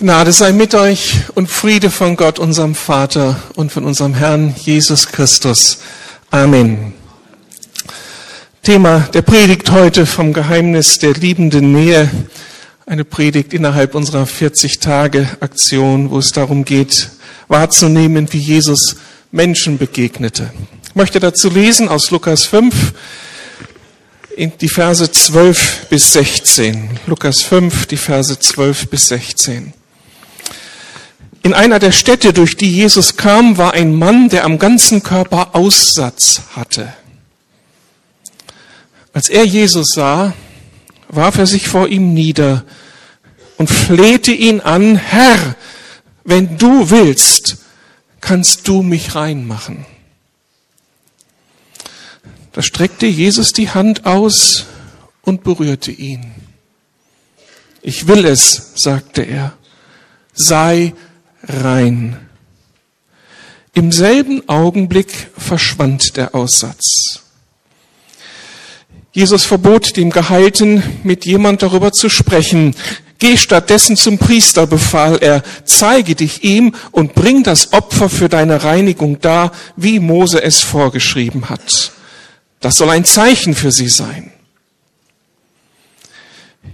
Gnade sei mit euch und Friede von Gott, unserem Vater und von unserem Herrn Jesus Christus. Amen. Thema der Predigt heute vom Geheimnis der liebenden Nähe. Eine Predigt innerhalb unserer 40 Tage Aktion, wo es darum geht, wahrzunehmen, wie Jesus Menschen begegnete. Ich möchte dazu lesen aus Lukas 5, in die Verse 12 bis 16. Lukas 5, die Verse 12 bis 16. In einer der Städte, durch die Jesus kam, war ein Mann, der am ganzen Körper Aussatz hatte. Als er Jesus sah, warf er sich vor ihm nieder und flehte ihn an, Herr, wenn du willst, kannst du mich reinmachen. Da streckte Jesus die Hand aus und berührte ihn. Ich will es, sagte er, sei rein. Im selben Augenblick verschwand der Aussatz. Jesus verbot dem Geheilten, mit jemand darüber zu sprechen. Geh stattdessen zum Priester, befahl er, zeige dich ihm und bring das Opfer für deine Reinigung dar, wie Mose es vorgeschrieben hat. Das soll ein Zeichen für sie sein.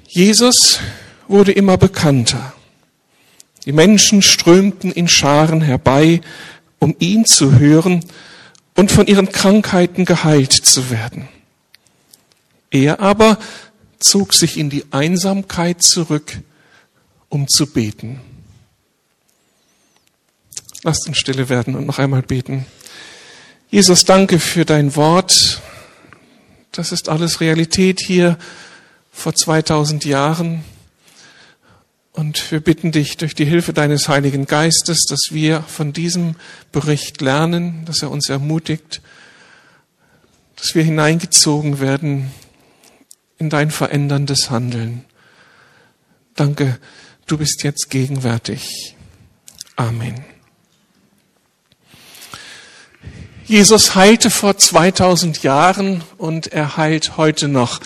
Jesus wurde immer bekannter. Die Menschen strömten in Scharen herbei, um ihn zu hören und von ihren Krankheiten geheilt zu werden. Er aber zog sich in die Einsamkeit zurück, um zu beten. Lasst uns stille werden und noch einmal beten. Jesus, danke für dein Wort. Das ist alles Realität hier vor 2000 Jahren. Und wir bitten dich durch die Hilfe deines Heiligen Geistes, dass wir von diesem Bericht lernen, dass er uns ermutigt, dass wir hineingezogen werden in dein veränderndes Handeln. Danke, du bist jetzt gegenwärtig. Amen. Jesus heilte vor 2000 Jahren und er heilt heute noch.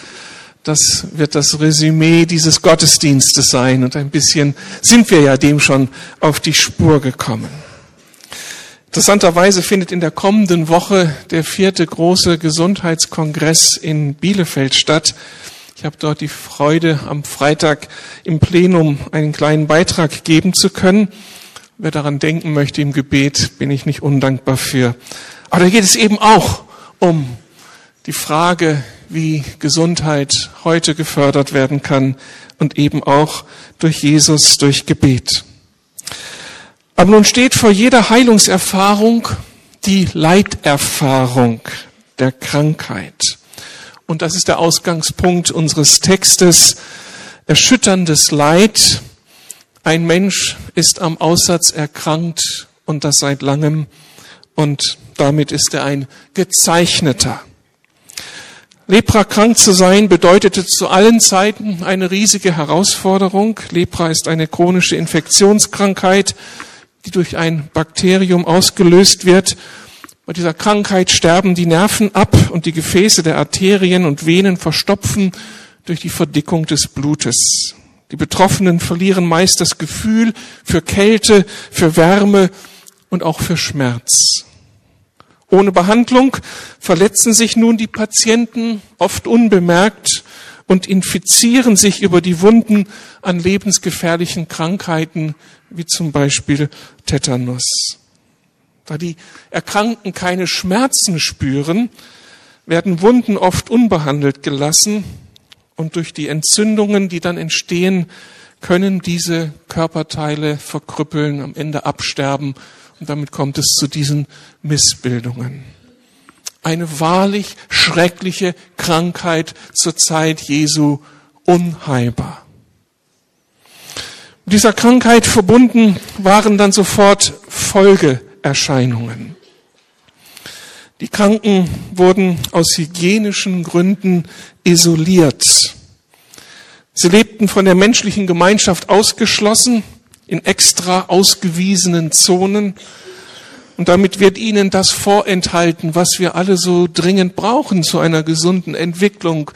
Das wird das Resümee dieses Gottesdienstes sein. Und ein bisschen sind wir ja dem schon auf die Spur gekommen. Interessanterweise findet in der kommenden Woche der vierte große Gesundheitskongress in Bielefeld statt. Ich habe dort die Freude, am Freitag im Plenum einen kleinen Beitrag geben zu können. Wer daran denken möchte im Gebet, bin ich nicht undankbar für. Aber da geht es eben auch um die Frage, wie Gesundheit heute gefördert werden kann und eben auch durch Jesus, durch Gebet. Aber nun steht vor jeder Heilungserfahrung die Leiterfahrung der Krankheit. Und das ist der Ausgangspunkt unseres Textes. Erschütterndes Leid. Ein Mensch ist am Aussatz erkrankt und das seit langem und damit ist er ein gezeichneter. Lepra krank zu sein bedeutete zu allen Zeiten eine riesige Herausforderung. Lepra ist eine chronische Infektionskrankheit, die durch ein Bakterium ausgelöst wird. Bei dieser Krankheit sterben die Nerven ab und die Gefäße der Arterien und Venen verstopfen durch die Verdickung des Blutes. Die Betroffenen verlieren meist das Gefühl für Kälte, für Wärme und auch für Schmerz. Ohne Behandlung verletzen sich nun die Patienten oft unbemerkt und infizieren sich über die Wunden an lebensgefährlichen Krankheiten wie zum Beispiel Tetanus. Da die Erkrankten keine Schmerzen spüren, werden Wunden oft unbehandelt gelassen und durch die Entzündungen, die dann entstehen, können diese Körperteile verkrüppeln, am Ende absterben und damit kommt es zu diesen Missbildungen. Eine wahrlich schreckliche Krankheit zur Zeit Jesu unheilbar. Mit dieser Krankheit verbunden waren dann sofort Folgeerscheinungen. Die Kranken wurden aus hygienischen Gründen isoliert. Sie lebten von der menschlichen Gemeinschaft ausgeschlossen in extra ausgewiesenen Zonen. Und damit wird ihnen das vorenthalten, was wir alle so dringend brauchen zu einer gesunden Entwicklung,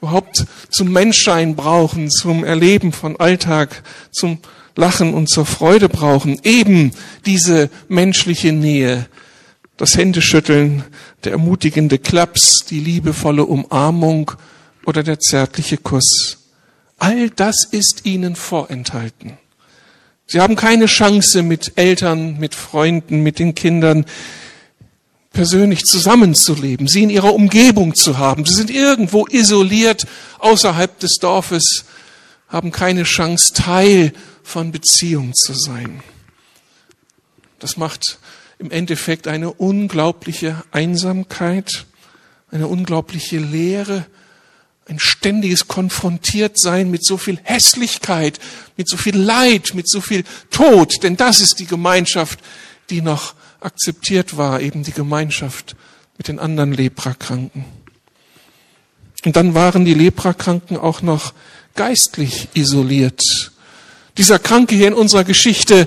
überhaupt zum Menschsein brauchen, zum Erleben von Alltag, zum Lachen und zur Freude brauchen. Eben diese menschliche Nähe, das Händeschütteln, der ermutigende Klaps, die liebevolle Umarmung oder der zärtliche Kuss. All das ist ihnen vorenthalten. Sie haben keine Chance, mit Eltern, mit Freunden, mit den Kindern persönlich zusammenzuleben, sie in ihrer Umgebung zu haben. Sie sind irgendwo isoliert außerhalb des Dorfes, haben keine Chance, Teil von Beziehung zu sein. Das macht im Endeffekt eine unglaubliche Einsamkeit, eine unglaubliche Leere, ein ständiges Konfrontiertsein mit so viel Hässlichkeit, mit so viel Leid, mit so viel Tod, denn das ist die Gemeinschaft, die noch akzeptiert war, eben die Gemeinschaft mit den anderen Leprakranken. Und dann waren die Leprakranken auch noch geistlich isoliert. Dieser Kranke hier in unserer Geschichte,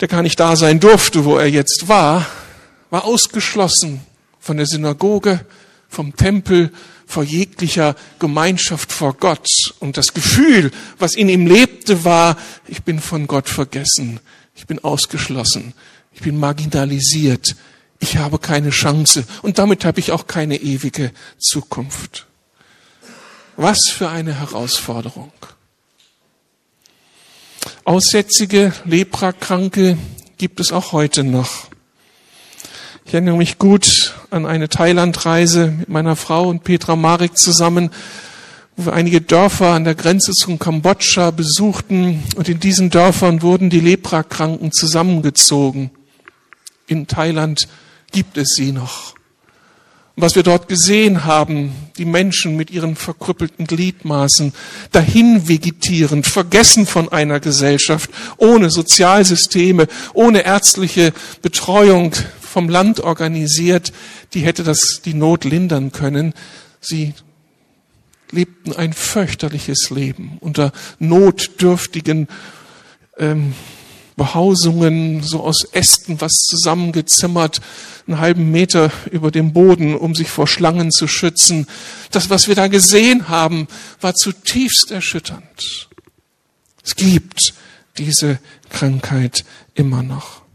der gar nicht da sein durfte, wo er jetzt war, war ausgeschlossen von der Synagoge, vom Tempel, vor jeglicher Gemeinschaft vor Gott. Und das Gefühl, was in ihm lebte, war, ich bin von Gott vergessen, ich bin ausgeschlossen, ich bin marginalisiert, ich habe keine Chance und damit habe ich auch keine ewige Zukunft. Was für eine Herausforderung. Aussätzige, Leprakranke gibt es auch heute noch. Ich erinnere mich gut an eine Thailandreise mit meiner Frau und Petra Marek zusammen, wo wir einige Dörfer an der Grenze zum Kambodscha besuchten und in diesen Dörfern wurden die Leprakranken zusammengezogen. In Thailand gibt es sie noch was wir dort gesehen haben, die Menschen mit ihren verkrüppelten Gliedmaßen, dahin vegetierend, vergessen von einer Gesellschaft, ohne Sozialsysteme, ohne ärztliche Betreuung vom Land organisiert, die hätte das die Not lindern können. Sie lebten ein fürchterliches Leben unter notdürftigen ähm, Behausungen, so aus Ästen was zusammengezimmert, einen halben Meter über dem Boden, um sich vor Schlangen zu schützen. Das, was wir da gesehen haben, war zutiefst erschütternd. Es gibt diese Krankheit immer noch.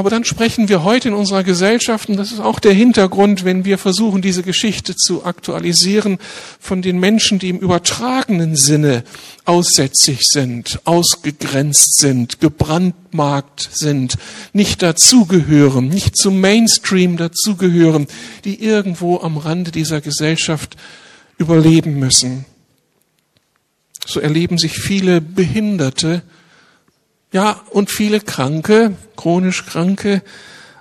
Aber dann sprechen wir heute in unserer Gesellschaft, und das ist auch der Hintergrund, wenn wir versuchen, diese Geschichte zu aktualisieren, von den Menschen, die im übertragenen Sinne aussätzig sind, ausgegrenzt sind, gebrandmarkt sind, nicht dazugehören, nicht zum Mainstream dazugehören, die irgendwo am Rande dieser Gesellschaft überleben müssen. So erleben sich viele Behinderte, ja, und viele Kranke, chronisch Kranke,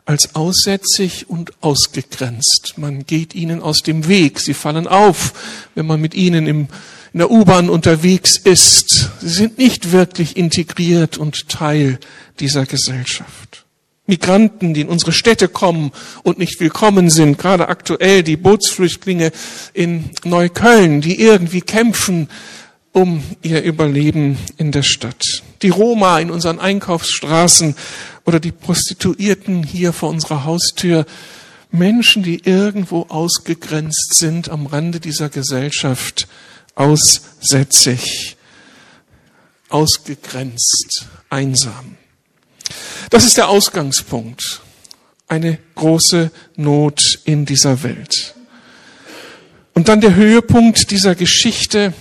als aussätzig und ausgegrenzt. Man geht ihnen aus dem Weg. Sie fallen auf, wenn man mit ihnen im, in der U-Bahn unterwegs ist. Sie sind nicht wirklich integriert und Teil dieser Gesellschaft. Migranten, die in unsere Städte kommen und nicht willkommen sind, gerade aktuell die Bootsflüchtlinge in Neukölln, die irgendwie kämpfen um ihr Überleben in der Stadt. Die Roma in unseren Einkaufsstraßen oder die Prostituierten hier vor unserer Haustür. Menschen, die irgendwo ausgegrenzt sind am Rande dieser Gesellschaft, aussätzig, ausgegrenzt, einsam. Das ist der Ausgangspunkt. Eine große Not in dieser Welt. Und dann der Höhepunkt dieser Geschichte,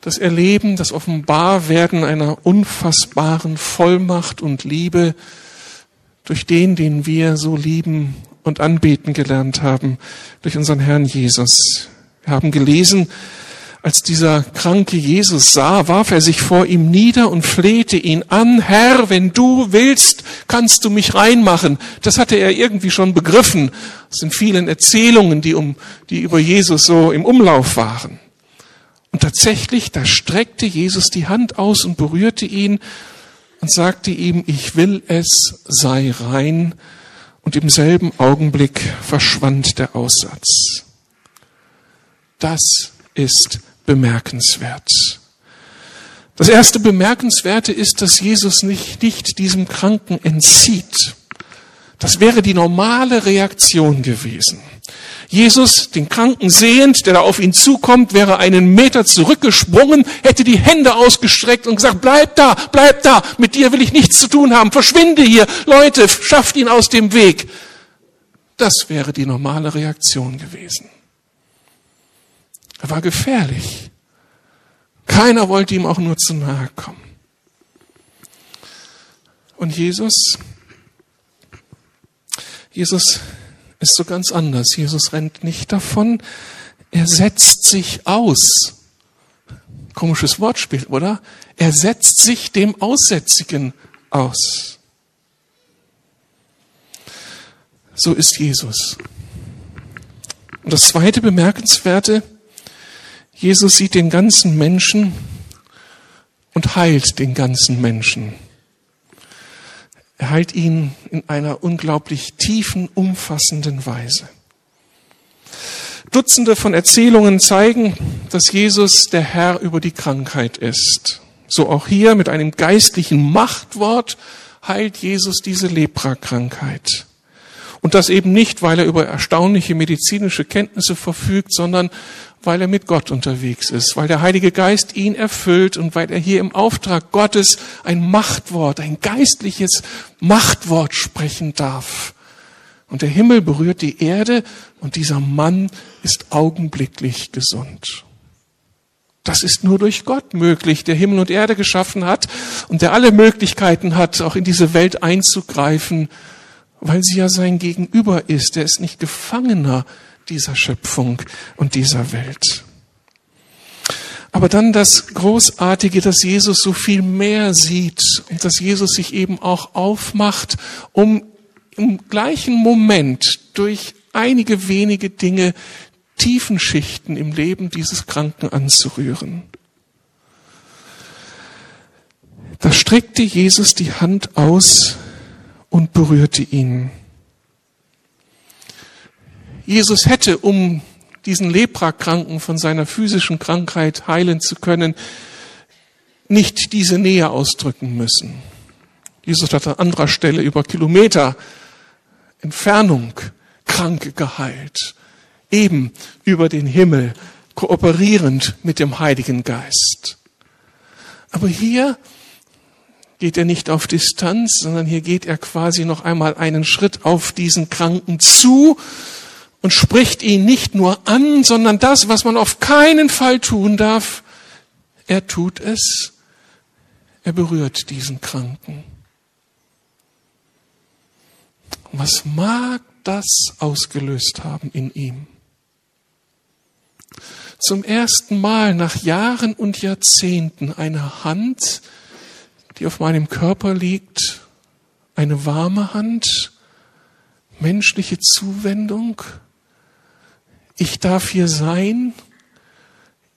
das Erleben, das Offenbarwerden einer unfassbaren Vollmacht und Liebe durch den, den wir so lieben und anbeten gelernt haben, durch unseren Herrn Jesus. Wir haben gelesen, als dieser kranke Jesus sah, warf er sich vor ihm nieder und flehte ihn an, Herr, wenn du willst, kannst du mich reinmachen. Das hatte er irgendwie schon begriffen aus den vielen Erzählungen, die, um, die über Jesus so im Umlauf waren. Tatsächlich, da streckte Jesus die Hand aus und berührte ihn und sagte ihm, ich will es, sei rein. Und im selben Augenblick verschwand der Aussatz. Das ist bemerkenswert. Das erste Bemerkenswerte ist, dass Jesus nicht, nicht diesem Kranken entzieht. Das wäre die normale Reaktion gewesen. Jesus, den Kranken sehend, der da auf ihn zukommt, wäre einen Meter zurückgesprungen, hätte die Hände ausgestreckt und gesagt, bleib da, bleib da, mit dir will ich nichts zu tun haben, verschwinde hier, Leute, schafft ihn aus dem Weg. Das wäre die normale Reaktion gewesen. Er war gefährlich. Keiner wollte ihm auch nur zu nahe kommen. Und Jesus, Jesus ist so ganz anders. Jesus rennt nicht davon, er setzt sich aus. Komisches Wortspiel, oder? Er setzt sich dem Aussätzigen aus. So ist Jesus. Und das zweite Bemerkenswerte, Jesus sieht den ganzen Menschen und heilt den ganzen Menschen. Er heilt ihn in einer unglaublich tiefen, umfassenden Weise. Dutzende von Erzählungen zeigen, dass Jesus der Herr über die Krankheit ist. So auch hier mit einem geistlichen Machtwort heilt Jesus diese Lepra-Krankheit. Und das eben nicht, weil er über erstaunliche medizinische Kenntnisse verfügt, sondern weil er mit Gott unterwegs ist, weil der Heilige Geist ihn erfüllt und weil er hier im Auftrag Gottes ein Machtwort, ein geistliches Machtwort sprechen darf. Und der Himmel berührt die Erde und dieser Mann ist augenblicklich gesund. Das ist nur durch Gott möglich, der Himmel und Erde geschaffen hat und der alle Möglichkeiten hat, auch in diese Welt einzugreifen, weil sie ja sein Gegenüber ist. Er ist nicht Gefangener dieser Schöpfung und dieser Welt. Aber dann das Großartige, dass Jesus so viel mehr sieht und dass Jesus sich eben auch aufmacht, um im gleichen Moment durch einige wenige Dinge tiefen Schichten im Leben dieses Kranken anzurühren. Da streckte Jesus die Hand aus und berührte ihn. Jesus hätte, um diesen Leprakranken von seiner physischen Krankheit heilen zu können, nicht diese Nähe ausdrücken müssen. Jesus hat an anderer Stelle über Kilometer Entfernung Kranke geheilt. Eben über den Himmel, kooperierend mit dem Heiligen Geist. Aber hier geht er nicht auf Distanz, sondern hier geht er quasi noch einmal einen Schritt auf diesen Kranken zu und spricht ihn nicht nur an, sondern das, was man auf keinen Fall tun darf, er tut es, er berührt diesen Kranken. Was mag das ausgelöst haben in ihm? Zum ersten Mal nach Jahren und Jahrzehnten eine Hand, die auf meinem Körper liegt, eine warme Hand, menschliche Zuwendung, ich darf hier sein,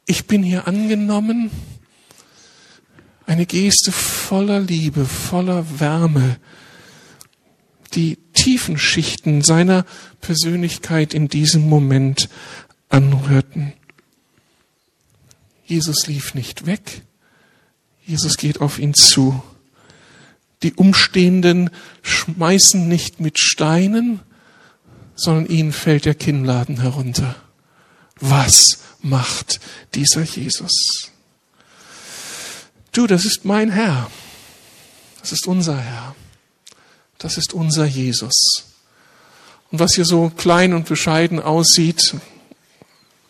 ich bin hier angenommen. Eine Geste voller Liebe, voller Wärme, die tiefen Schichten seiner Persönlichkeit in diesem Moment anrührten. Jesus lief nicht weg, Jesus geht auf ihn zu. Die Umstehenden schmeißen nicht mit Steinen, sondern ihnen fällt der Kinnladen herunter. Was macht dieser Jesus? Du, das ist mein Herr. Das ist unser Herr. Das ist unser Jesus. Und was hier so klein und bescheiden aussieht,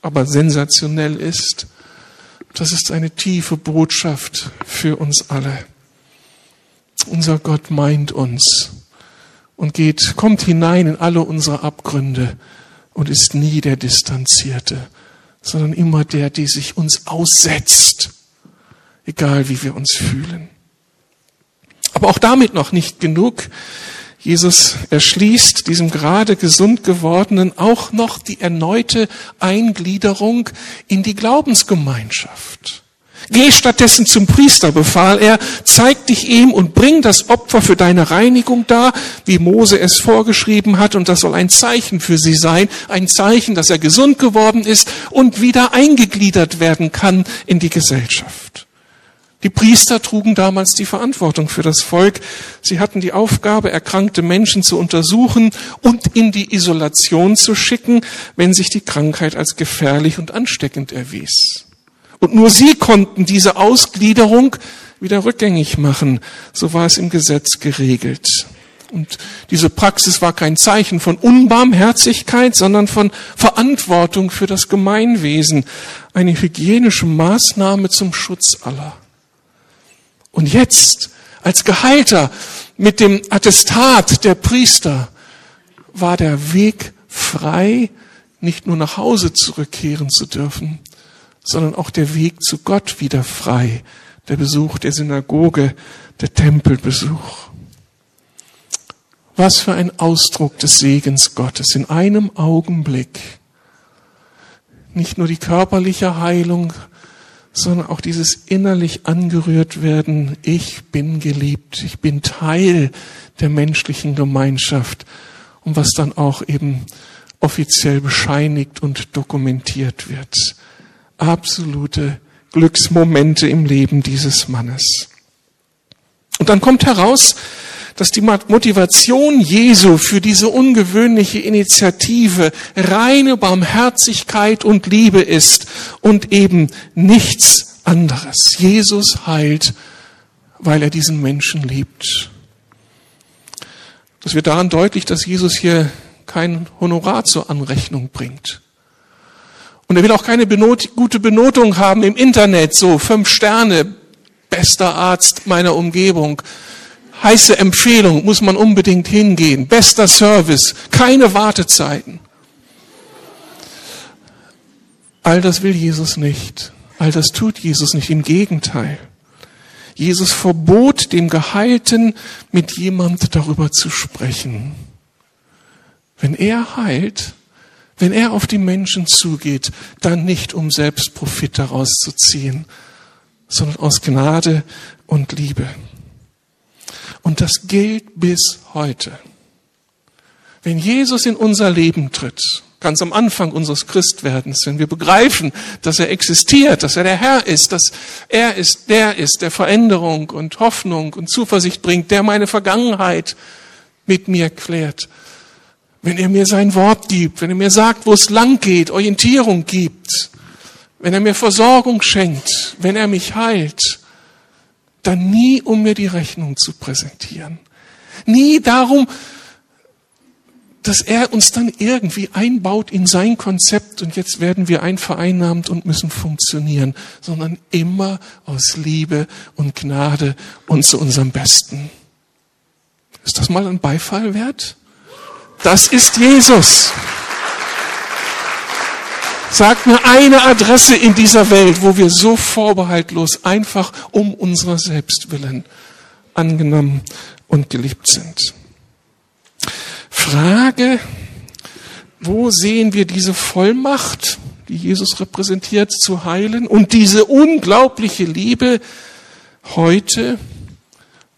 aber sensationell ist, das ist eine tiefe Botschaft für uns alle. Unser Gott meint uns und geht, kommt hinein in alle unsere Abgründe und ist nie der Distanzierte, sondern immer der, der sich uns aussetzt, egal wie wir uns fühlen. Aber auch damit noch nicht genug. Jesus erschließt diesem gerade gesund gewordenen auch noch die erneute Eingliederung in die Glaubensgemeinschaft. Geh stattdessen zum Priester, befahl er, zeig dich ihm und bring das Opfer für deine Reinigung dar, wie Mose es vorgeschrieben hat, und das soll ein Zeichen für sie sein, ein Zeichen, dass er gesund geworden ist und wieder eingegliedert werden kann in die Gesellschaft. Die Priester trugen damals die Verantwortung für das Volk. Sie hatten die Aufgabe, erkrankte Menschen zu untersuchen und in die Isolation zu schicken, wenn sich die Krankheit als gefährlich und ansteckend erwies. Und nur sie konnten diese Ausgliederung wieder rückgängig machen. So war es im Gesetz geregelt. Und diese Praxis war kein Zeichen von Unbarmherzigkeit, sondern von Verantwortung für das Gemeinwesen. Eine hygienische Maßnahme zum Schutz aller. Und jetzt, als Geheilter mit dem Attestat der Priester, war der Weg frei, nicht nur nach Hause zurückkehren zu dürfen, sondern auch der Weg zu Gott wieder frei, der Besuch der Synagoge, der Tempelbesuch. Was für ein Ausdruck des Segens Gottes in einem Augenblick. Nicht nur die körperliche Heilung, sondern auch dieses innerlich angerührt werden, ich bin geliebt, ich bin Teil der menschlichen Gemeinschaft und was dann auch eben offiziell bescheinigt und dokumentiert wird. Absolute Glücksmomente im Leben dieses Mannes. Und dann kommt heraus, dass die Motivation Jesu für diese ungewöhnliche Initiative reine Barmherzigkeit und Liebe ist und eben nichts anderes. Jesus heilt, weil er diesen Menschen liebt. Das wird daran deutlich, dass Jesus hier kein Honorar zur Anrechnung bringt. Und er will auch keine Benot gute Benotung haben im Internet, so fünf Sterne, bester Arzt meiner Umgebung, heiße Empfehlung, muss man unbedingt hingehen. Bester Service, keine Wartezeiten. All das will Jesus nicht. All das tut Jesus nicht. Im Gegenteil. Jesus verbot dem Geheilten, mit jemand darüber zu sprechen. Wenn er heilt, wenn er auf die Menschen zugeht, dann nicht um selbst Profit daraus zu ziehen, sondern aus Gnade und Liebe. Und das gilt bis heute. Wenn Jesus in unser Leben tritt, ganz am Anfang unseres Christwerdens, wenn wir begreifen, dass er existiert, dass er der Herr ist, dass er ist, der ist, der Veränderung und Hoffnung und Zuversicht bringt, der meine Vergangenheit mit mir klärt, wenn er mir sein Wort gibt, wenn er mir sagt, wo es lang geht, Orientierung gibt, wenn er mir Versorgung schenkt, wenn er mich heilt, dann nie, um mir die Rechnung zu präsentieren. Nie darum, dass er uns dann irgendwie einbaut in sein Konzept und jetzt werden wir einvereinnahmt und müssen funktionieren, sondern immer aus Liebe und Gnade und zu unserem Besten. Ist das mal ein Beifall wert? Das ist Jesus. Sag mir eine Adresse in dieser Welt, wo wir so vorbehaltlos einfach um unserer selbst willen angenommen und geliebt sind. Frage, wo sehen wir diese Vollmacht, die Jesus repräsentiert, zu heilen und diese unglaubliche Liebe heute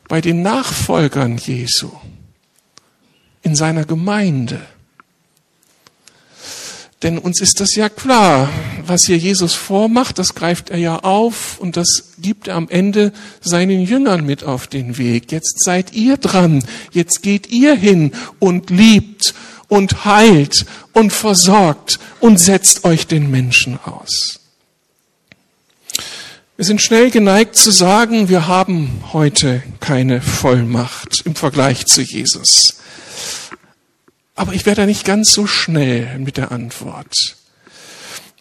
bei den Nachfolgern Jesu in seiner Gemeinde? Denn uns ist das ja klar, was hier Jesus vormacht, das greift er ja auf und das gibt er am Ende seinen Jüngern mit auf den Weg. Jetzt seid ihr dran, jetzt geht ihr hin und liebt und heilt und versorgt und setzt euch den Menschen aus. Wir sind schnell geneigt zu sagen, wir haben heute keine Vollmacht im Vergleich zu Jesus. Aber ich werde nicht ganz so schnell mit der Antwort.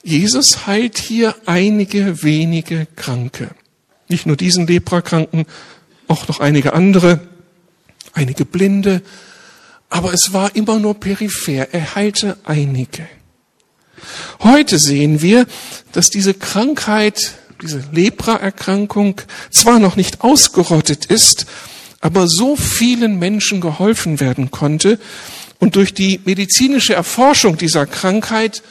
Jesus heilt hier einige wenige Kranke. Nicht nur diesen Leprakranken, auch noch einige andere, einige Blinde. Aber es war immer nur peripher. Er heilte einige. Heute sehen wir, dass diese Krankheit, diese Lepraerkrankung zwar noch nicht ausgerottet ist, aber so vielen Menschen geholfen werden konnte, und durch die medizinische Erforschung dieser Krankheit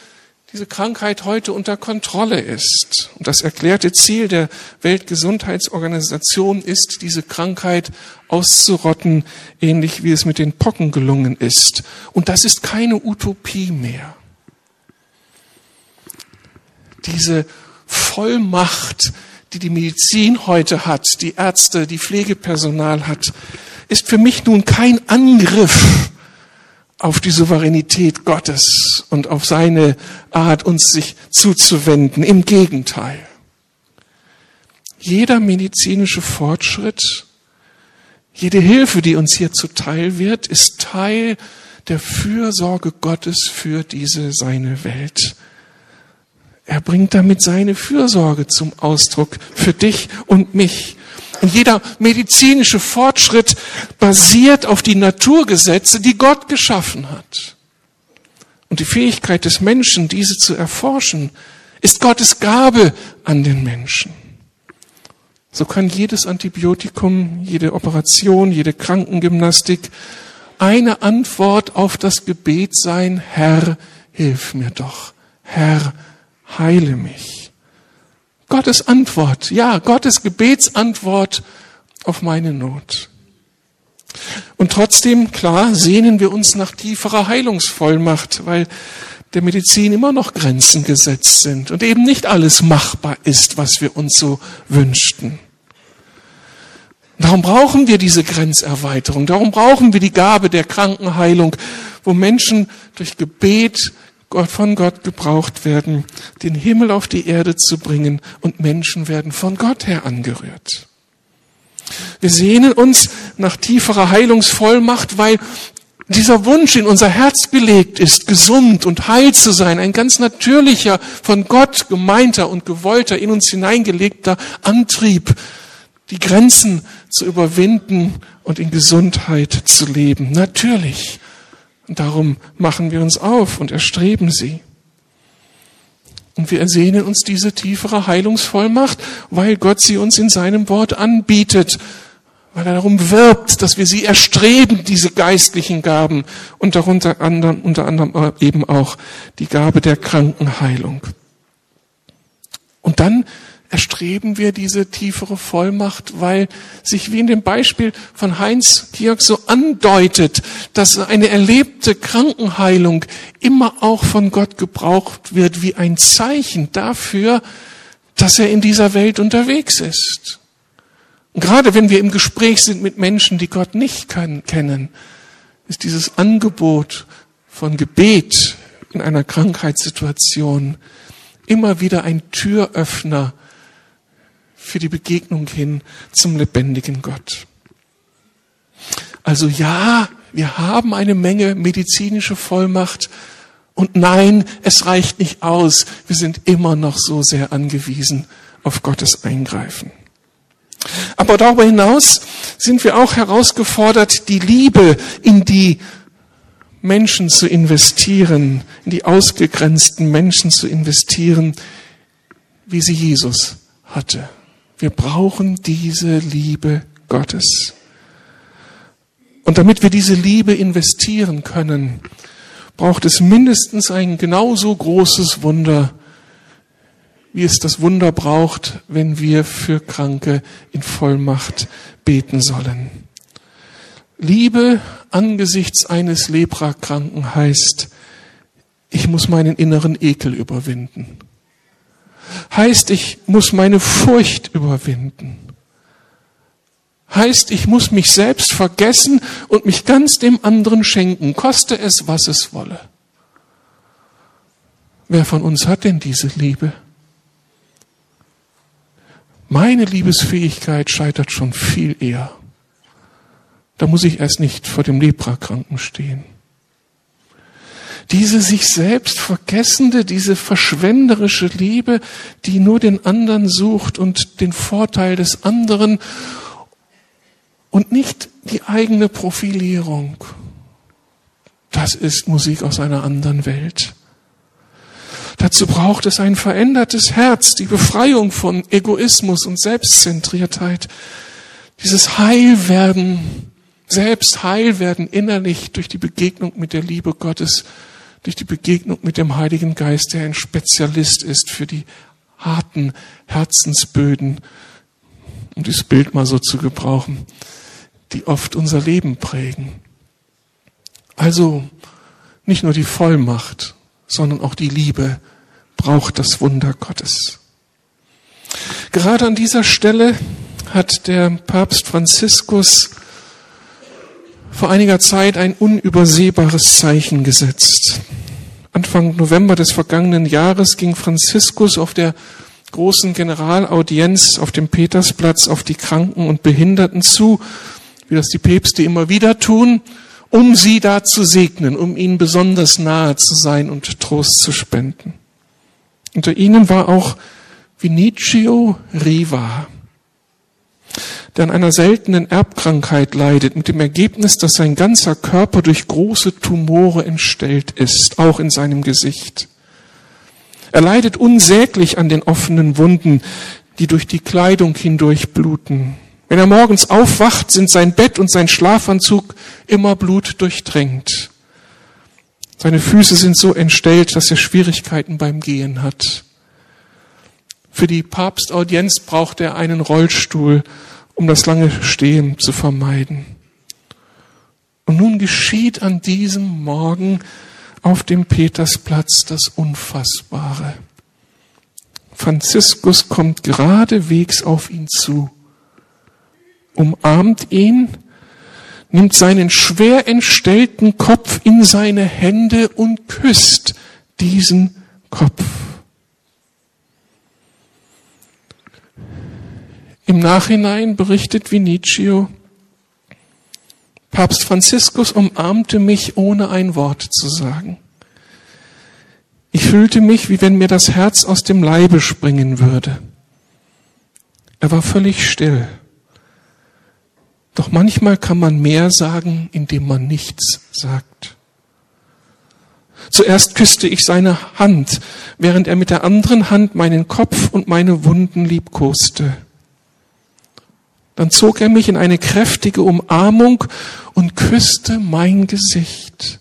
diese Krankheit heute unter Kontrolle ist. Und das erklärte Ziel der Weltgesundheitsorganisation ist, diese Krankheit auszurotten, ähnlich wie es mit den Pocken gelungen ist. Und das ist keine Utopie mehr. Diese Vollmacht, die die Medizin heute hat, die Ärzte, die Pflegepersonal hat, ist für mich nun kein Angriff auf die Souveränität Gottes und auf seine Art, uns sich zuzuwenden. Im Gegenteil. Jeder medizinische Fortschritt, jede Hilfe, die uns hier zuteil wird, ist Teil der Fürsorge Gottes für diese seine Welt. Er bringt damit seine Fürsorge zum Ausdruck für dich und mich. Und jeder medizinische Fortschritt basiert auf die Naturgesetze, die Gott geschaffen hat. Und die Fähigkeit des Menschen, diese zu erforschen, ist Gottes Gabe an den Menschen. So kann jedes Antibiotikum, jede Operation, jede Krankengymnastik eine Antwort auf das Gebet sein, Herr, hilf mir doch. Herr, heile mich. Gottes Antwort, ja, Gottes Gebetsantwort auf meine Not. Und trotzdem, klar, sehnen wir uns nach tieferer Heilungsvollmacht, weil der Medizin immer noch Grenzen gesetzt sind und eben nicht alles machbar ist, was wir uns so wünschten. Darum brauchen wir diese Grenzerweiterung, darum brauchen wir die Gabe der Krankenheilung, wo Menschen durch Gebet von Gott gebraucht werden, den Himmel auf die Erde zu bringen und Menschen werden von Gott her angerührt. Wir sehnen uns nach tieferer Heilungsvollmacht, weil dieser Wunsch in unser Herz gelegt ist, gesund und heil zu sein, ein ganz natürlicher, von Gott gemeinter und gewollter, in uns hineingelegter Antrieb, die Grenzen zu überwinden und in Gesundheit zu leben. Natürlich. Darum machen wir uns auf und erstreben sie. Und wir ersehnen uns diese tiefere Heilungsvollmacht, weil Gott sie uns in seinem Wort anbietet, weil er darum wirbt, dass wir sie erstreben, diese geistlichen Gaben, und darunter anderem, unter anderem eben auch die Gabe der Krankenheilung. Und dann erstreben wir diese tiefere Vollmacht, weil sich wie in dem Beispiel von Heinz Kirk so andeutet, dass eine erlebte Krankenheilung immer auch von Gott gebraucht wird wie ein Zeichen dafür, dass er in dieser Welt unterwegs ist. Und gerade wenn wir im Gespräch sind mit Menschen, die Gott nicht kennen, ist dieses Angebot von Gebet in einer Krankheitssituation immer wieder ein Türöffner für die Begegnung hin zum lebendigen Gott. Also ja, wir haben eine Menge medizinische Vollmacht und nein, es reicht nicht aus. Wir sind immer noch so sehr angewiesen auf Gottes Eingreifen. Aber darüber hinaus sind wir auch herausgefordert, die Liebe in die Menschen zu investieren, in die ausgegrenzten Menschen zu investieren, wie sie Jesus hatte. Wir brauchen diese Liebe Gottes. Und damit wir diese Liebe investieren können, braucht es mindestens ein genauso großes Wunder, wie es das Wunder braucht, wenn wir für Kranke in Vollmacht beten sollen. Liebe angesichts eines Leprakranken heißt, ich muss meinen inneren Ekel überwinden heißt, ich muss meine Furcht überwinden. Heißt, ich muss mich selbst vergessen und mich ganz dem anderen schenken, koste es, was es wolle. Wer von uns hat denn diese Liebe? Meine Liebesfähigkeit scheitert schon viel eher. Da muss ich erst nicht vor dem Leprakranken stehen diese sich selbst vergessende, diese verschwenderische Liebe, die nur den anderen sucht und den Vorteil des anderen und nicht die eigene Profilierung. Das ist Musik aus einer anderen Welt. Dazu braucht es ein verändertes Herz, die Befreiung von Egoismus und Selbstzentriertheit, dieses Heilwerden, selbst Heilwerden innerlich durch die Begegnung mit der Liebe Gottes durch die Begegnung mit dem Heiligen Geist, der ein Spezialist ist für die harten Herzensböden, um dieses Bild mal so zu gebrauchen, die oft unser Leben prägen. Also nicht nur die Vollmacht, sondern auch die Liebe braucht das Wunder Gottes. Gerade an dieser Stelle hat der Papst Franziskus vor einiger Zeit ein unübersehbares Zeichen gesetzt. Anfang November des vergangenen Jahres ging Franziskus auf der großen Generalaudienz auf dem Petersplatz auf die Kranken und Behinderten zu, wie das die Päpste immer wieder tun, um sie da zu segnen, um ihnen besonders nahe zu sein und Trost zu spenden. Unter ihnen war auch Vinicio Riva, der an einer seltenen Erbkrankheit leidet, mit dem Ergebnis, dass sein ganzer Körper durch große Tumore entstellt ist, auch in seinem Gesicht. Er leidet unsäglich an den offenen Wunden, die durch die Kleidung hindurch bluten. Wenn er morgens aufwacht, sind sein Bett und sein Schlafanzug immer blutdurchtränkt. Seine Füße sind so entstellt, dass er Schwierigkeiten beim Gehen hat. Für die Papstaudienz braucht er einen Rollstuhl, um das lange Stehen zu vermeiden. Und nun geschieht an diesem Morgen auf dem Petersplatz das Unfassbare. Franziskus kommt geradewegs auf ihn zu, umarmt ihn, nimmt seinen schwer entstellten Kopf in seine Hände und küsst diesen Kopf. Im Nachhinein berichtet Vinicio, Papst Franziskus umarmte mich, ohne ein Wort zu sagen. Ich fühlte mich, wie wenn mir das Herz aus dem Leibe springen würde. Er war völlig still. Doch manchmal kann man mehr sagen, indem man nichts sagt. Zuerst küsste ich seine Hand, während er mit der anderen Hand meinen Kopf und meine Wunden liebkoste. Dann zog er mich in eine kräftige Umarmung und küsste mein Gesicht.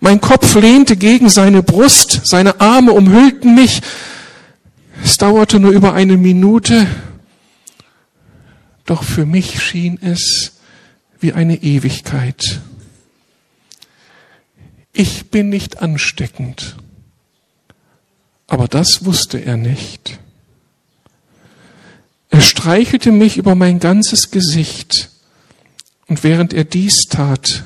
Mein Kopf lehnte gegen seine Brust, seine Arme umhüllten mich. Es dauerte nur über eine Minute, doch für mich schien es wie eine Ewigkeit. Ich bin nicht ansteckend, aber das wusste er nicht. Streichelte mich über mein ganzes Gesicht. Und während er dies tat,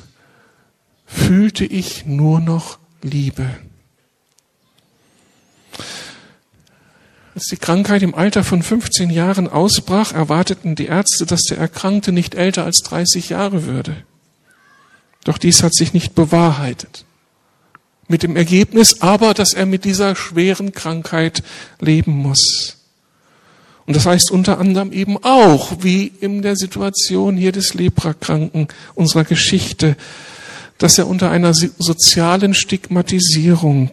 fühlte ich nur noch Liebe. Als die Krankheit im Alter von 15 Jahren ausbrach, erwarteten die Ärzte, dass der Erkrankte nicht älter als 30 Jahre würde. Doch dies hat sich nicht bewahrheitet. Mit dem Ergebnis aber, dass er mit dieser schweren Krankheit leben muss. Und das heißt unter anderem eben auch, wie in der Situation hier des Leprakranken unserer Geschichte, dass er unter einer sozialen Stigmatisierung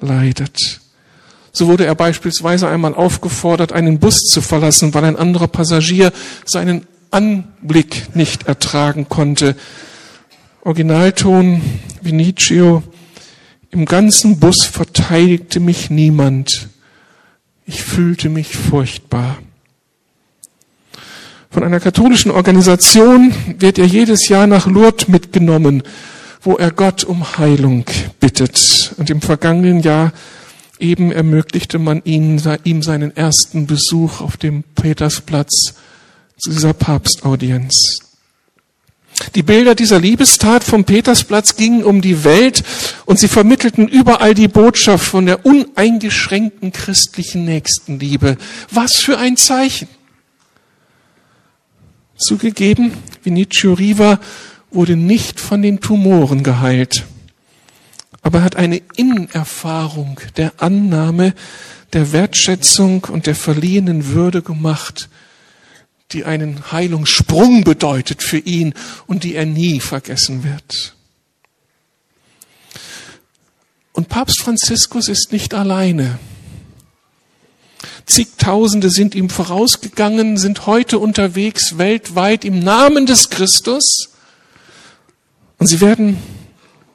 leidet. So wurde er beispielsweise einmal aufgefordert, einen Bus zu verlassen, weil ein anderer Passagier seinen Anblick nicht ertragen konnte. Originalton Vinicio, im ganzen Bus verteidigte mich niemand. Ich fühlte mich furchtbar. Von einer katholischen Organisation wird er jedes Jahr nach Lourdes mitgenommen, wo er Gott um Heilung bittet. Und im vergangenen Jahr eben ermöglichte man ihm seinen ersten Besuch auf dem Petersplatz zu dieser Papstaudienz. Die Bilder dieser Liebestat vom Petersplatz gingen um die Welt und sie vermittelten überall die Botschaft von der uneingeschränkten christlichen Nächstenliebe. Was für ein Zeichen! Zugegeben, Vinicio Riva wurde nicht von den Tumoren geheilt, aber er hat eine Innenerfahrung der Annahme, der Wertschätzung und der verliehenen Würde gemacht, die einen Heilungssprung bedeutet für ihn und die er nie vergessen wird. Und Papst Franziskus ist nicht alleine. Zigtausende sind ihm vorausgegangen, sind heute unterwegs weltweit im Namen des Christus. Und sie werden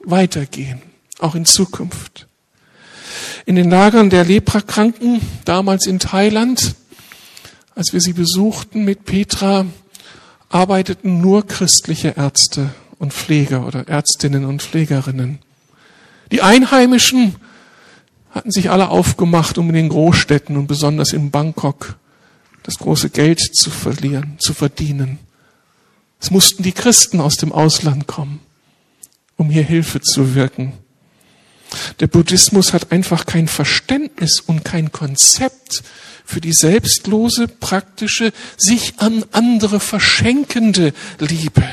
weitergehen, auch in Zukunft. In den Lagern der Leprakranken, damals in Thailand, als wir sie besuchten mit Petra, arbeiteten nur christliche Ärzte und Pfleger oder Ärztinnen und Pflegerinnen. Die Einheimischen hatten sich alle aufgemacht, um in den Großstädten und besonders in Bangkok das große Geld zu verlieren, zu verdienen. Es mussten die Christen aus dem Ausland kommen, um hier Hilfe zu wirken. Der Buddhismus hat einfach kein Verständnis und kein Konzept für die selbstlose, praktische, sich an andere verschenkende Liebe.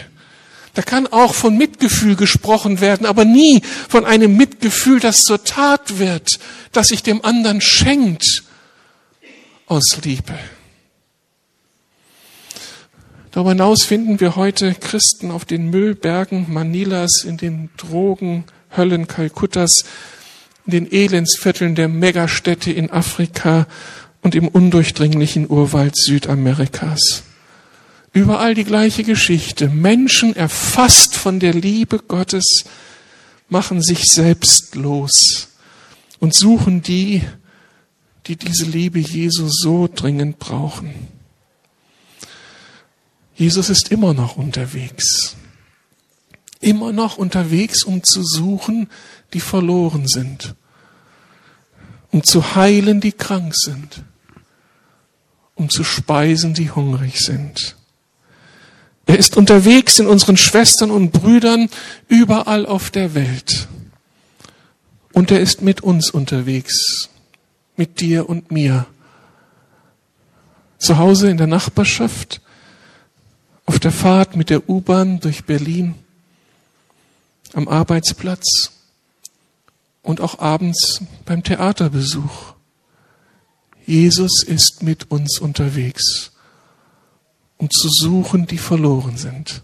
Da kann auch von Mitgefühl gesprochen werden, aber nie von einem Mitgefühl, das zur Tat wird, das sich dem anderen schenkt aus Liebe. Darüber hinaus finden wir heute Christen auf den Müllbergen Manilas, in den Drogenhöllen Kalkuttas, in den Elendsvierteln der Megastädte in Afrika und im undurchdringlichen Urwald Südamerikas. Überall die gleiche Geschichte. Menschen erfasst von der Liebe Gottes machen sich selbst los und suchen die, die diese Liebe Jesu so dringend brauchen. Jesus ist immer noch unterwegs. Immer noch unterwegs, um zu suchen, die verloren sind. Um zu heilen, die krank sind. Um zu speisen, die hungrig sind. Er ist unterwegs in unseren Schwestern und Brüdern überall auf der Welt. Und er ist mit uns unterwegs, mit dir und mir. Zu Hause in der Nachbarschaft, auf der Fahrt mit der U-Bahn durch Berlin, am Arbeitsplatz und auch abends beim Theaterbesuch. Jesus ist mit uns unterwegs um zu suchen, die verloren sind,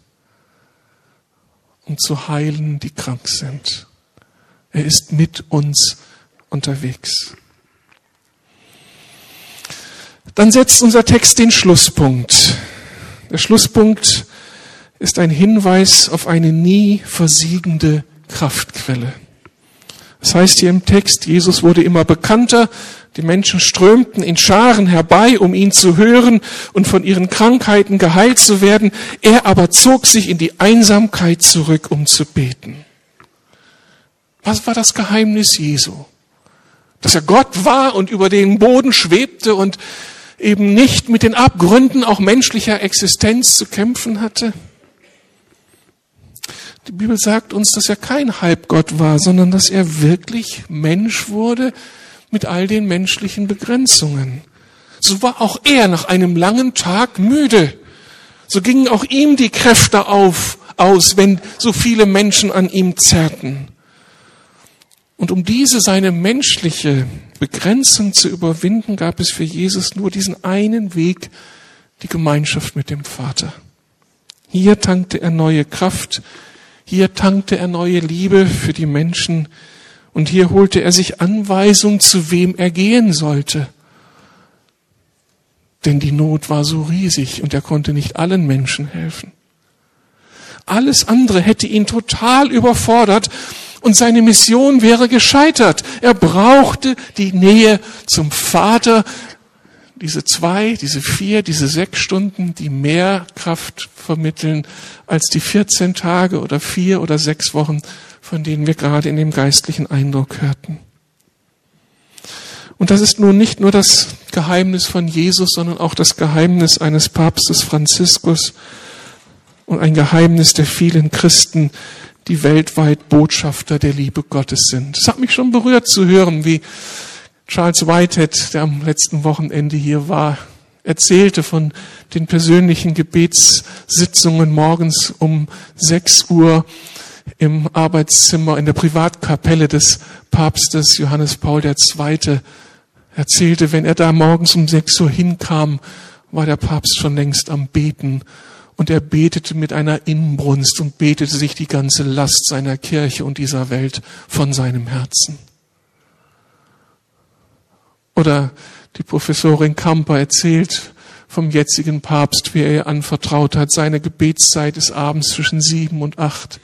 um zu heilen, die krank sind. Er ist mit uns unterwegs. Dann setzt unser Text den Schlusspunkt. Der Schlusspunkt ist ein Hinweis auf eine nie versiegende Kraftquelle. Das heißt hier im Text, Jesus wurde immer bekannter, die Menschen strömten in Scharen herbei, um ihn zu hören und von ihren Krankheiten geheilt zu werden. Er aber zog sich in die Einsamkeit zurück, um zu beten. Was war das Geheimnis Jesu? Dass er Gott war und über den Boden schwebte und eben nicht mit den Abgründen auch menschlicher Existenz zu kämpfen hatte? Die Bibel sagt uns, dass er kein Halbgott war, sondern dass er wirklich Mensch wurde mit all den menschlichen Begrenzungen. So war auch er nach einem langen Tag müde. So gingen auch ihm die Kräfte auf, aus, wenn so viele Menschen an ihm zerrten. Und um diese seine menschliche Begrenzung zu überwinden, gab es für Jesus nur diesen einen Weg, die Gemeinschaft mit dem Vater. Hier tankte er neue Kraft, hier tankte er neue Liebe für die Menschen und hier holte er sich Anweisung, zu wem er gehen sollte. Denn die Not war so riesig und er konnte nicht allen Menschen helfen. Alles andere hätte ihn total überfordert und seine Mission wäre gescheitert. Er brauchte die Nähe zum Vater, diese zwei, diese vier, diese sechs Stunden, die mehr Kraft vermitteln als die 14 Tage oder vier oder sechs Wochen, von denen wir gerade in dem geistlichen Eindruck hörten. Und das ist nun nicht nur das Geheimnis von Jesus, sondern auch das Geheimnis eines Papstes Franziskus und ein Geheimnis der vielen Christen, die weltweit Botschafter der Liebe Gottes sind. Es hat mich schon berührt zu hören, wie Charles Whitehead, der am letzten Wochenende hier war, erzählte von den persönlichen Gebetssitzungen morgens um 6 Uhr im Arbeitszimmer in der Privatkapelle des Papstes Johannes Paul II. erzählte, wenn er da morgens um 6 Uhr hinkam, war der Papst schon längst am Beten und er betete mit einer Inbrunst und betete sich die ganze Last seiner Kirche und dieser Welt von seinem Herzen. Oder die Professorin Kamper erzählt vom jetzigen Papst, wie er ihr anvertraut hat, seine Gebetszeit ist abends zwischen sieben und acht.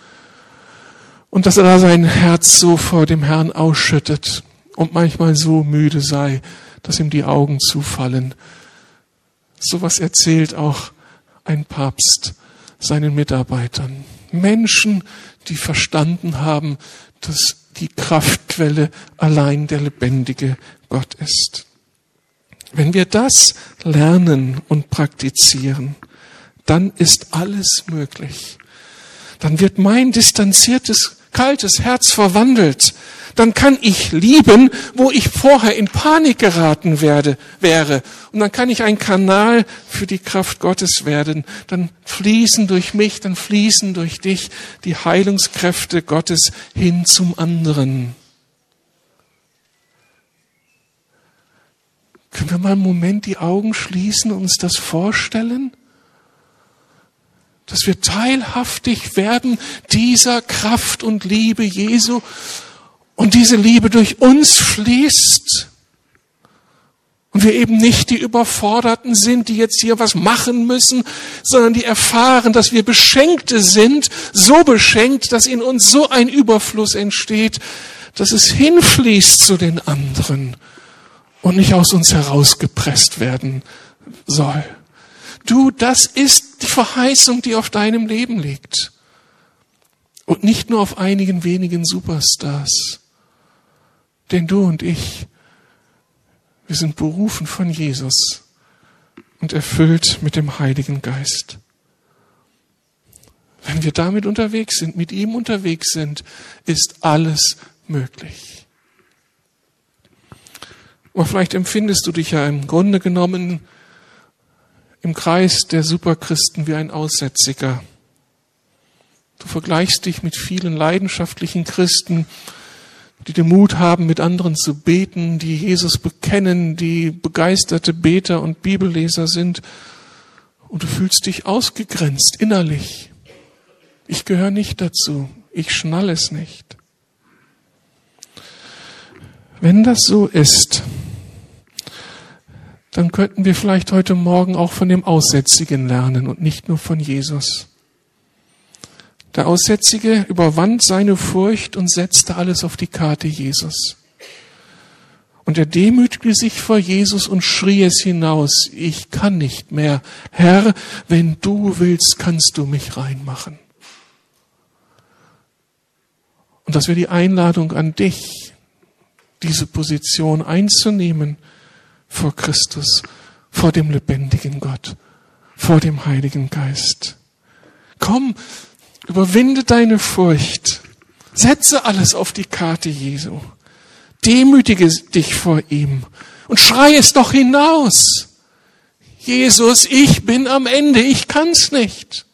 Und dass er da sein Herz so vor dem Herrn ausschüttet und manchmal so müde sei, dass ihm die Augen zufallen. Sowas erzählt auch ein Papst seinen Mitarbeitern. Menschen, die verstanden haben, dass die Kraftquelle allein der lebendige Gott ist. Wenn wir das lernen und praktizieren, dann ist alles möglich. Dann wird mein distanziertes, kaltes Herz verwandelt. Dann kann ich lieben, wo ich vorher in Panik geraten werde, wäre. Und dann kann ich ein Kanal für die Kraft Gottes werden. Dann fließen durch mich, dann fließen durch dich die Heilungskräfte Gottes hin zum anderen. Können wir mal einen Moment die Augen schließen und uns das vorstellen? dass wir teilhaftig werden dieser Kraft und Liebe Jesu und diese Liebe durch uns fließt und wir eben nicht die Überforderten sind, die jetzt hier was machen müssen, sondern die erfahren, dass wir Beschenkte sind, so beschenkt, dass in uns so ein Überfluss entsteht, dass es hinfließt zu den anderen und nicht aus uns herausgepresst werden soll. Du, das ist die Verheißung, die auf deinem Leben liegt. Und nicht nur auf einigen wenigen Superstars. Denn du und ich, wir sind berufen von Jesus und erfüllt mit dem Heiligen Geist. Wenn wir damit unterwegs sind, mit ihm unterwegs sind, ist alles möglich. Aber vielleicht empfindest du dich ja im Grunde genommen im Kreis der Superchristen wie ein Aussätziger. Du vergleichst dich mit vielen leidenschaftlichen Christen, die den Mut haben, mit anderen zu beten, die Jesus bekennen, die begeisterte Beter und Bibelleser sind. Und du fühlst dich ausgegrenzt innerlich. Ich gehöre nicht dazu. Ich schnall es nicht. Wenn das so ist, dann könnten wir vielleicht heute Morgen auch von dem Aussätzigen lernen und nicht nur von Jesus. Der Aussätzige überwand seine Furcht und setzte alles auf die Karte Jesus. Und er demütigte sich vor Jesus und schrie es hinaus, ich kann nicht mehr. Herr, wenn du willst, kannst du mich reinmachen. Und das wäre die Einladung an dich, diese Position einzunehmen vor Christus, vor dem lebendigen Gott, vor dem Heiligen Geist. Komm, überwinde deine Furcht. Setze alles auf die Karte Jesu. Demütige dich vor ihm und schrei es doch hinaus. Jesus, ich bin am Ende, ich kann's nicht.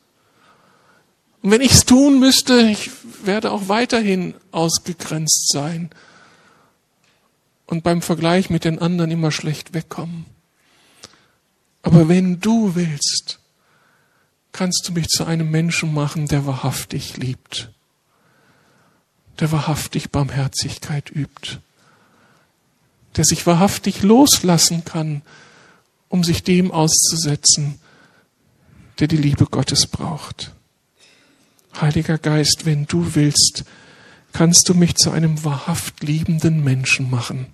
Und wenn ich's tun müsste, ich werde auch weiterhin ausgegrenzt sein und beim Vergleich mit den anderen immer schlecht wegkommen. Aber wenn du willst, kannst du mich zu einem Menschen machen, der wahrhaftig liebt, der wahrhaftig Barmherzigkeit übt, der sich wahrhaftig loslassen kann, um sich dem auszusetzen, der die Liebe Gottes braucht. Heiliger Geist, wenn du willst, kannst du mich zu einem wahrhaft liebenden Menschen machen.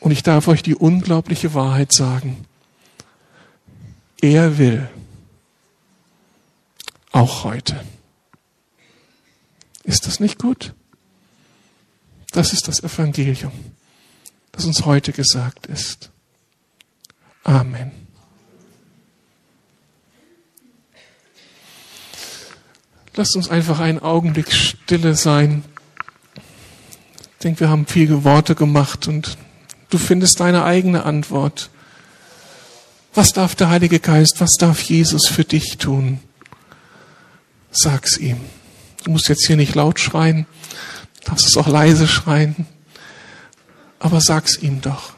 Und ich darf euch die unglaubliche Wahrheit sagen. Er will. Auch heute. Ist das nicht gut? Das ist das Evangelium, das uns heute gesagt ist. Amen. Lasst uns einfach einen Augenblick stille sein. Ich denke, wir haben viele Worte gemacht und du findest deine eigene Antwort. Was darf der Heilige Geist, was darf Jesus für dich tun? Sag's ihm. Du musst jetzt hier nicht laut schreien, darfst es auch leise schreien, aber sag's ihm doch.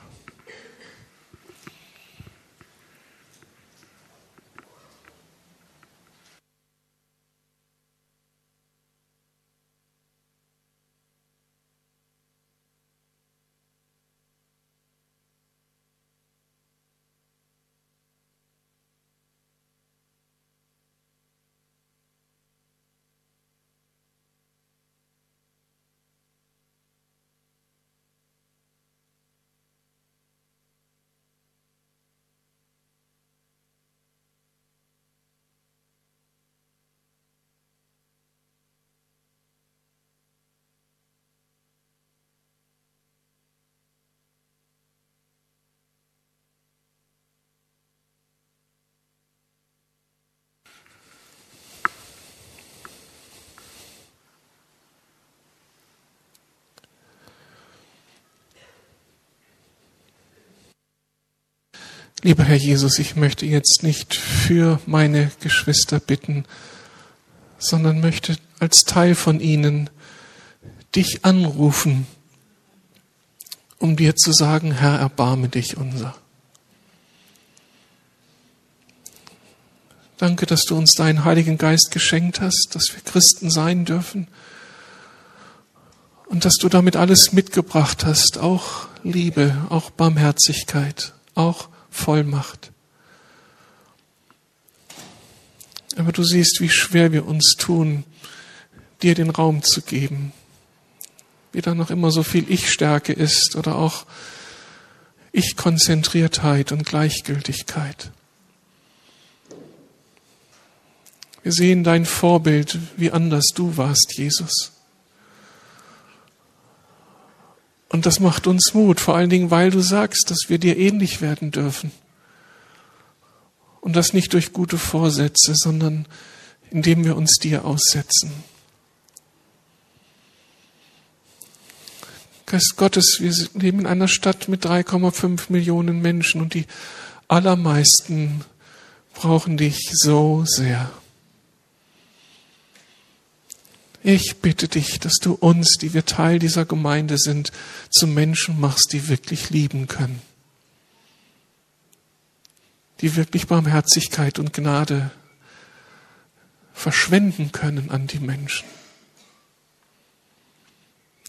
Lieber Herr Jesus, ich möchte jetzt nicht für meine Geschwister bitten, sondern möchte als Teil von ihnen dich anrufen, um dir zu sagen, Herr, erbarme dich unser. Danke, dass du uns deinen Heiligen Geist geschenkt hast, dass wir Christen sein dürfen und dass du damit alles mitgebracht hast, auch Liebe, auch Barmherzigkeit, auch Vollmacht. Aber du siehst, wie schwer wir uns tun, dir den Raum zu geben. Wie da noch immer so viel Ich-Stärke ist oder auch Ich-Konzentriertheit und Gleichgültigkeit. Wir sehen dein Vorbild, wie anders du warst, Jesus. Und das macht uns Mut, vor allen Dingen, weil du sagst, dass wir dir ähnlich werden dürfen. Und das nicht durch gute Vorsätze, sondern indem wir uns dir aussetzen. Geist Gottes, wir leben in einer Stadt mit 3,5 Millionen Menschen und die allermeisten brauchen dich so sehr. Ich bitte dich, dass du uns, die wir Teil dieser Gemeinde sind, zu Menschen machst, die wirklich lieben können. Die wirklich Barmherzigkeit und Gnade verschwenden können an die Menschen.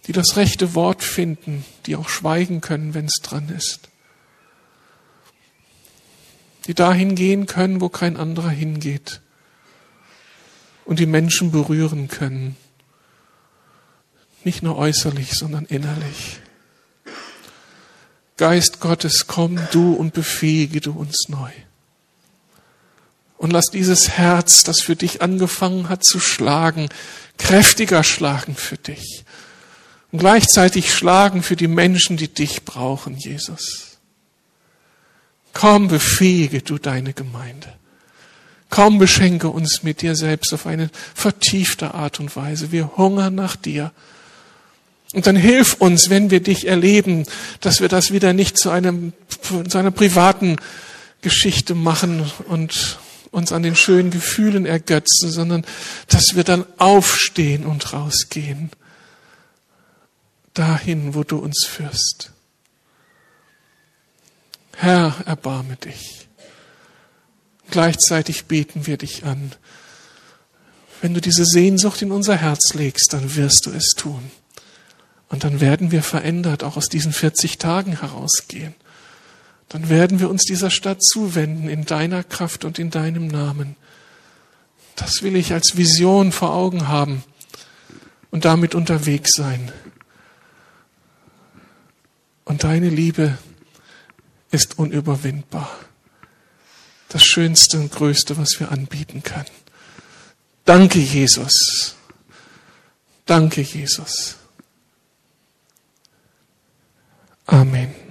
Die das rechte Wort finden, die auch schweigen können, wenn es dran ist. Die dahin gehen können, wo kein anderer hingeht. Und die Menschen berühren können nicht nur äußerlich, sondern innerlich. Geist Gottes, komm du und befähige du uns neu. Und lass dieses Herz, das für dich angefangen hat zu schlagen, kräftiger schlagen für dich. Und gleichzeitig schlagen für die Menschen, die dich brauchen, Jesus. Komm, befähige du deine Gemeinde. Komm, beschenke uns mit dir selbst auf eine vertiefte Art und Weise. Wir hungern nach dir. Und dann hilf uns, wenn wir dich erleben, dass wir das wieder nicht zu, einem, zu einer privaten Geschichte machen und uns an den schönen Gefühlen ergötzen, sondern dass wir dann aufstehen und rausgehen. Dahin, wo du uns führst. Herr, erbarme dich. Gleichzeitig beten wir dich an. Wenn du diese Sehnsucht in unser Herz legst, dann wirst du es tun. Und dann werden wir verändert auch aus diesen 40 Tagen herausgehen. Dann werden wir uns dieser Stadt zuwenden in deiner Kraft und in deinem Namen. Das will ich als Vision vor Augen haben und damit unterwegs sein. Und deine Liebe ist unüberwindbar. Das Schönste und Größte, was wir anbieten können. Danke, Jesus. Danke, Jesus. Amen.